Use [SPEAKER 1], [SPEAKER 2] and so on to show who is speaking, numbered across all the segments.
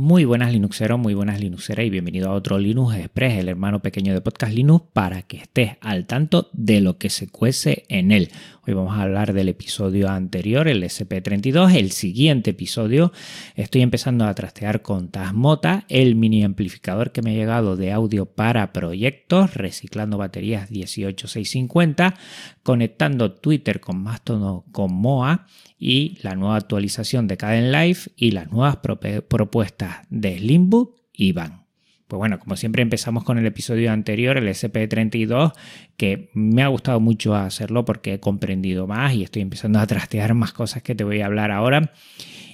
[SPEAKER 1] Muy buenas Linuxeros, muy buenas Linuxeras y bienvenido a otro Linux Express, el hermano pequeño de Podcast Linux, para que estés al tanto de lo que se cuece en él. Hoy vamos a hablar del episodio anterior, el SP32, el siguiente episodio. Estoy empezando a trastear con Tasmota, el mini amplificador que me ha llegado de audio para proyectos, reciclando baterías 18650, conectando Twitter con Mastodon con Moa y la nueva actualización de Caden Life y las nuevas propuestas de Slimbook y Van. Pues bueno, como siempre empezamos con el episodio anterior, el SP32, que me ha gustado mucho hacerlo porque he comprendido más y estoy empezando a trastear más cosas que te voy a hablar ahora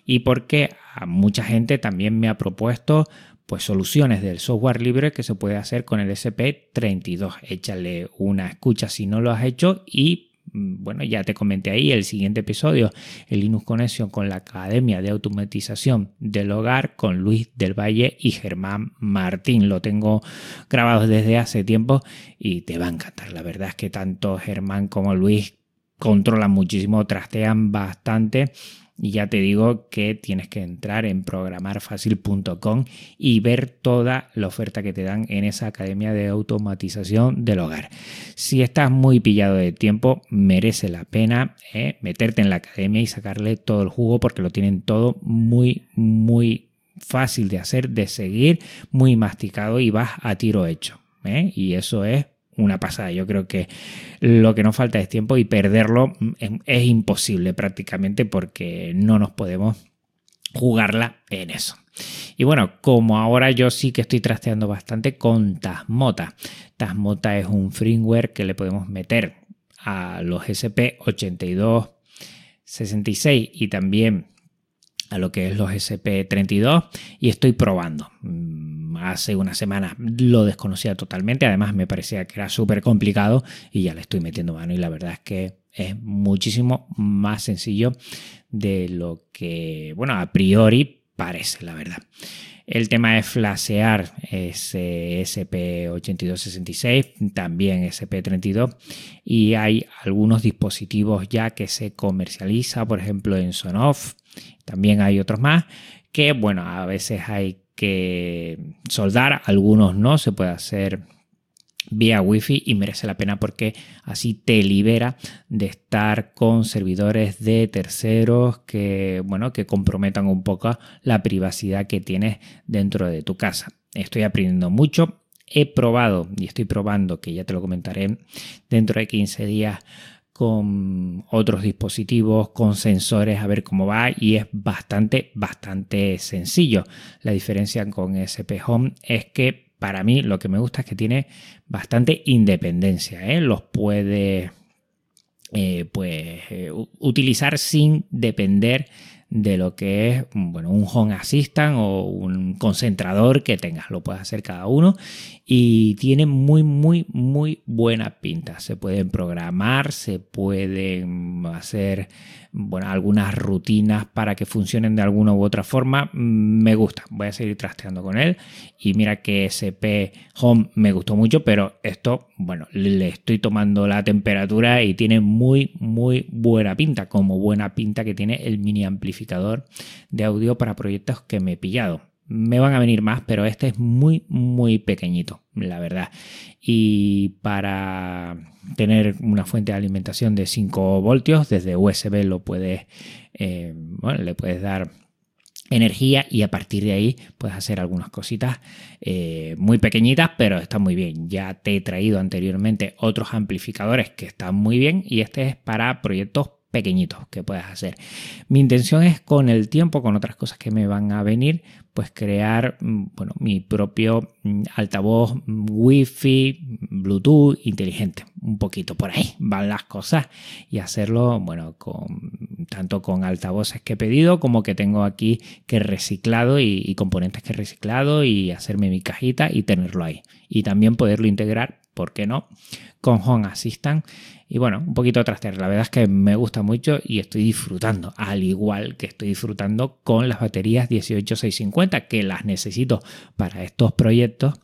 [SPEAKER 1] y porque a mucha gente también me ha propuesto pues soluciones del software libre que se puede hacer con el SP32. Échale una escucha si no lo has hecho y bueno, ya te comenté ahí el siguiente episodio, el Linux Connection con la Academia de Automatización del Hogar con Luis del Valle y Germán Martín. Lo tengo grabado desde hace tiempo y te va a encantar. La verdad es que tanto Germán como Luis controlan muchísimo, trastean bastante y ya te digo que tienes que entrar en programarfacil.com y ver toda la oferta que te dan en esa academia de automatización del hogar. Si estás muy pillado de tiempo, merece la pena eh, meterte en la academia y sacarle todo el jugo porque lo tienen todo muy, muy fácil de hacer, de seguir, muy masticado y vas a tiro hecho. ¿eh? Y eso es una pasada. Yo creo que lo que nos falta es tiempo y perderlo es, imposible prácticamente porque no nos podemos jugarla en eso. Y bueno, como ahora yo sí que estoy trasteando bastante con Tasmota. Tasmota es un firmware que le podemos meter a los SP8266 y también a lo que es los SP32 y estoy probando hace una semana lo desconocía totalmente, además me parecía que era súper complicado y ya le estoy metiendo mano y la verdad es que es muchísimo más sencillo de lo que, bueno, a priori parece, la verdad. El tema es flashear ese SP8266, también SP32, y hay algunos dispositivos ya que se comercializa, por ejemplo en Sonoff, también hay otros más, que bueno, a veces hay que soldar, algunos no, se puede hacer vía wifi y merece la pena porque así te libera de estar con servidores de terceros que bueno que comprometan un poco la privacidad que tienes dentro de tu casa. Estoy aprendiendo mucho he probado y estoy probando que ya te lo comentaré dentro de 15 días con otros dispositivos, con sensores, a ver cómo va y es bastante, bastante sencillo. La diferencia con SP Home es que para mí lo que me gusta es que tiene bastante independencia. ¿eh? Los puede eh, pues, eh, utilizar sin depender de lo que es bueno, un Home Assistant o un concentrador que tengas. Lo puedes hacer cada uno y tiene muy, muy, muy buena pinta. Se pueden programar, se pueden hacer bueno, algunas rutinas para que funcionen de alguna u otra forma. Me gusta, voy a seguir trasteando con él. Y mira que SP Home me gustó mucho, pero esto, bueno, le estoy tomando la temperatura y tiene muy, muy buena pinta, como buena pinta que tiene el mini amplificador de audio para proyectos que me he pillado. Me van a venir más, pero este es muy, muy pequeñito, la verdad. Y para tener una fuente de alimentación de 5 voltios, desde USB lo puedes, eh, bueno, le puedes dar energía y a partir de ahí puedes hacer algunas cositas eh, muy pequeñitas pero está muy bien ya te he traído anteriormente otros amplificadores que están muy bien y este es para proyectos pequeñitos que puedas hacer. Mi intención es con el tiempo, con otras cosas que me van a venir, pues crear mm, bueno, mi propio mm, altavoz mm, Wi-Fi, Bluetooth inteligente. Un poquito por ahí van las cosas y hacerlo, bueno, con, tanto con altavoces que he pedido como que tengo aquí que reciclado y, y componentes que he reciclado y hacerme mi cajita y tenerlo ahí. Y también poderlo integrar, ¿por qué no? Con Home Assistant y bueno, un poquito de trastear. La verdad es que me gusta mucho y estoy disfrutando, al igual que estoy disfrutando con las baterías 18650, que las necesito para estos proyectos,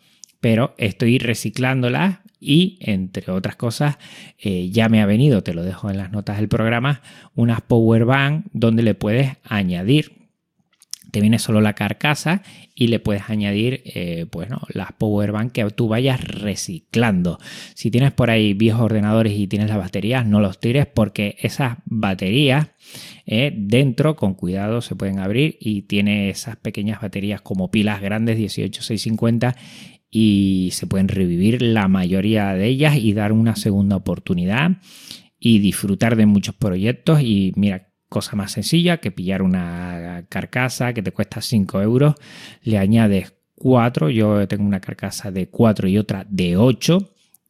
[SPEAKER 1] pero estoy reciclándolas y entre otras cosas eh, ya me ha venido, te lo dejo en las notas del programa, unas power bank donde le puedes añadir te viene solo la carcasa y le puedes añadir eh, pues, las power bank que tú vayas reciclando. Si tienes por ahí viejos ordenadores y tienes las baterías, no los tires porque esas baterías eh, dentro con cuidado se pueden abrir y tiene esas pequeñas baterías como pilas grandes 18650 y se pueden revivir la mayoría de ellas y dar una segunda oportunidad y disfrutar de muchos proyectos y mira cosa más sencilla que pillar una carcasa que te cuesta 5 euros, le añades 4, yo tengo una carcasa de 4 y otra de 8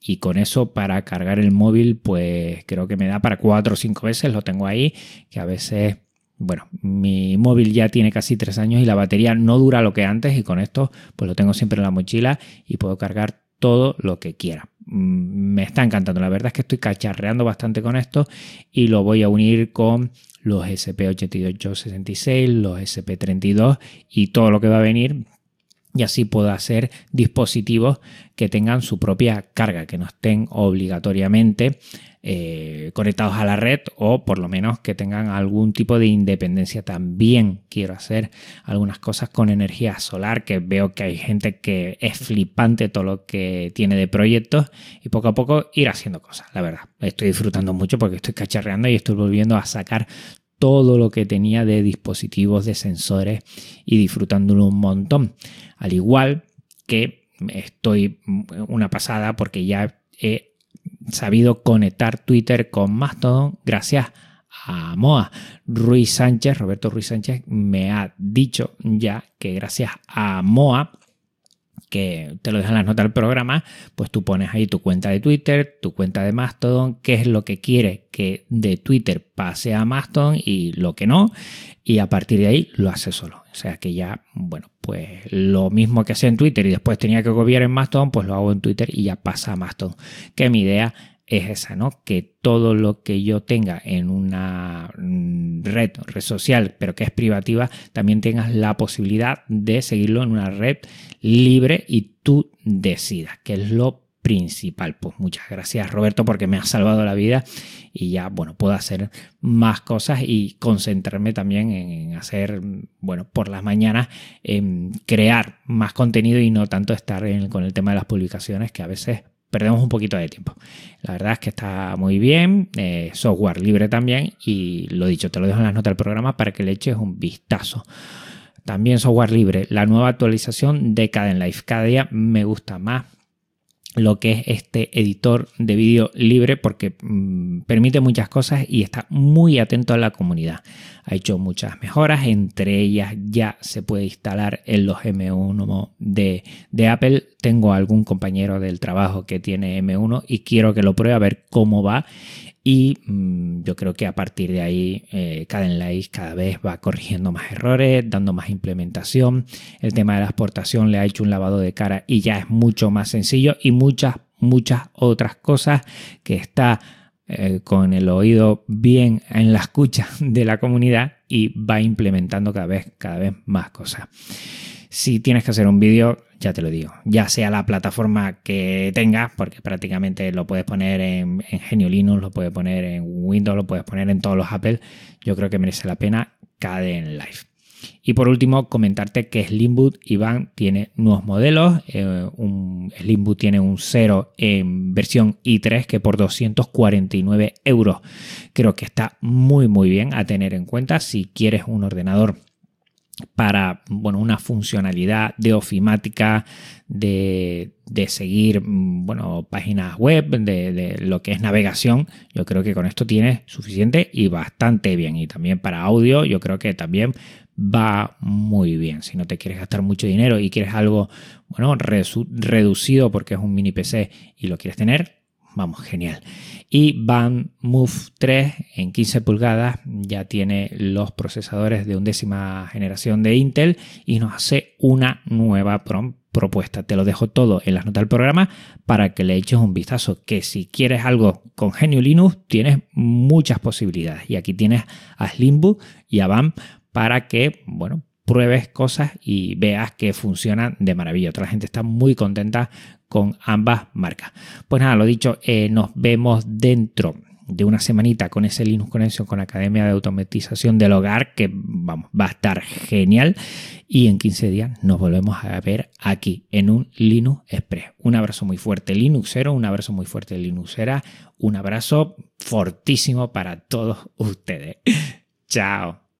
[SPEAKER 1] y con eso para cargar el móvil pues creo que me da para 4 o 5 veces, lo tengo ahí, que a veces, bueno, mi móvil ya tiene casi 3 años y la batería no dura lo que antes y con esto pues lo tengo siempre en la mochila y puedo cargar todo lo que quiera. Mm, me está encantando, la verdad es que estoy cacharreando bastante con esto y lo voy a unir con los SP8866, los SP32 y todo lo que va a venir. Y así puedo hacer dispositivos que tengan su propia carga, que no estén obligatoriamente eh, conectados a la red o por lo menos que tengan algún tipo de independencia. También quiero hacer algunas cosas con energía solar, que veo que hay gente que es flipante todo lo que tiene de proyectos y poco a poco ir haciendo cosas, la verdad. Estoy disfrutando mucho porque estoy cacharreando y estoy volviendo a sacar todo lo que tenía de dispositivos, de sensores y disfrutándolo un montón. Al igual que estoy una pasada porque ya he sabido conectar Twitter con Mastodon gracias a Moa. Ruiz Sánchez, Roberto Ruiz Sánchez, me ha dicho ya que gracias a Moa que te lo dejan las notas del programa, pues tú pones ahí tu cuenta de Twitter, tu cuenta de Mastodon, qué es lo que quiere que de Twitter pase a Mastodon y lo que no, y a partir de ahí lo hace solo. O sea que ya, bueno, pues lo mismo que hacía en Twitter y después tenía que copiar en Mastodon, pues lo hago en Twitter y ya pasa a Mastodon. Que mi idea es esa, ¿no? Que todo lo que yo tenga en una mm, red, red social, pero que es privativa, también tengas la posibilidad de seguirlo en una red libre y tú decidas, que es lo principal. Pues muchas gracias Roberto porque me ha salvado la vida y ya, bueno, puedo hacer más cosas y concentrarme también en hacer, bueno, por las mañanas, en crear más contenido y no tanto estar con el tema de las publicaciones que a veces perdemos un poquito de tiempo. La verdad es que está muy bien, eh, software libre también y lo dicho, te lo dejo en las notas del programa para que le eches un vistazo. También software libre, la nueva actualización de Life. Cada día me gusta más lo que es este editor de vídeo libre porque mm, permite muchas cosas y está muy atento a la comunidad. Ha hecho muchas mejoras, entre ellas ya se puede instalar en los M1 de, de Apple. Tengo algún compañero del trabajo que tiene M1 y quiero que lo pruebe a ver cómo va y mm, yo creo que a partir de ahí eh, Live cada vez va corrigiendo más errores, dando más implementación. El tema de la exportación le ha hecho un lavado de cara y ya es mucho más sencillo y muchas, muchas otras cosas que está eh, con el oído bien en la escucha de la comunidad y va implementando cada vez, cada vez más cosas. Si tienes que hacer un vídeo, ya te lo digo, ya sea la plataforma que tengas, porque prácticamente lo puedes poner en, en Genio Linux, lo puedes poner en Windows, lo puedes poner en todos los Apple, yo creo que merece la pena en Live. Y por último, comentarte que Slimboot Iván tiene nuevos modelos. Eh, un, Slimboot tiene un 0 en versión i3 que por 249 euros creo que está muy muy bien a tener en cuenta si quieres un ordenador para bueno, una funcionalidad de ofimática, de, seguir bueno, páginas web, de, lo que es navegación, yo creo que con esto tienes suficiente y bastante bien. Y también para audio, yo creo que también va muy bien. Si no te quieres gastar mucho dinero y quieres algo bueno, reducido porque es un mini PC y lo quieres tener, vamos, genial. Y Van Move 3 en 15 pulgadas ya tiene los procesadores de undécima generación de Intel y nos hace una nueva propuesta. Te lo dejo todo en las notas del programa para que le eches un vistazo. Que si quieres algo con Genio Linux, tienes muchas posibilidades. Y aquí tienes a Slimbook y a BAM para que, bueno, pruebes cosas y veas que funcionan de maravilla. Otra gente está muy contenta con ambas marcas. Pues nada, lo dicho, eh, nos vemos dentro de una semanita con ese Linux Connection con Academia de Automatización del Hogar, que vamos, va a estar genial. Y en 15 días nos volvemos a ver aquí en un Linux Express. Un abrazo muy fuerte Linuxero, un abrazo muy fuerte Linuxera, un abrazo fortísimo para todos ustedes. Chao.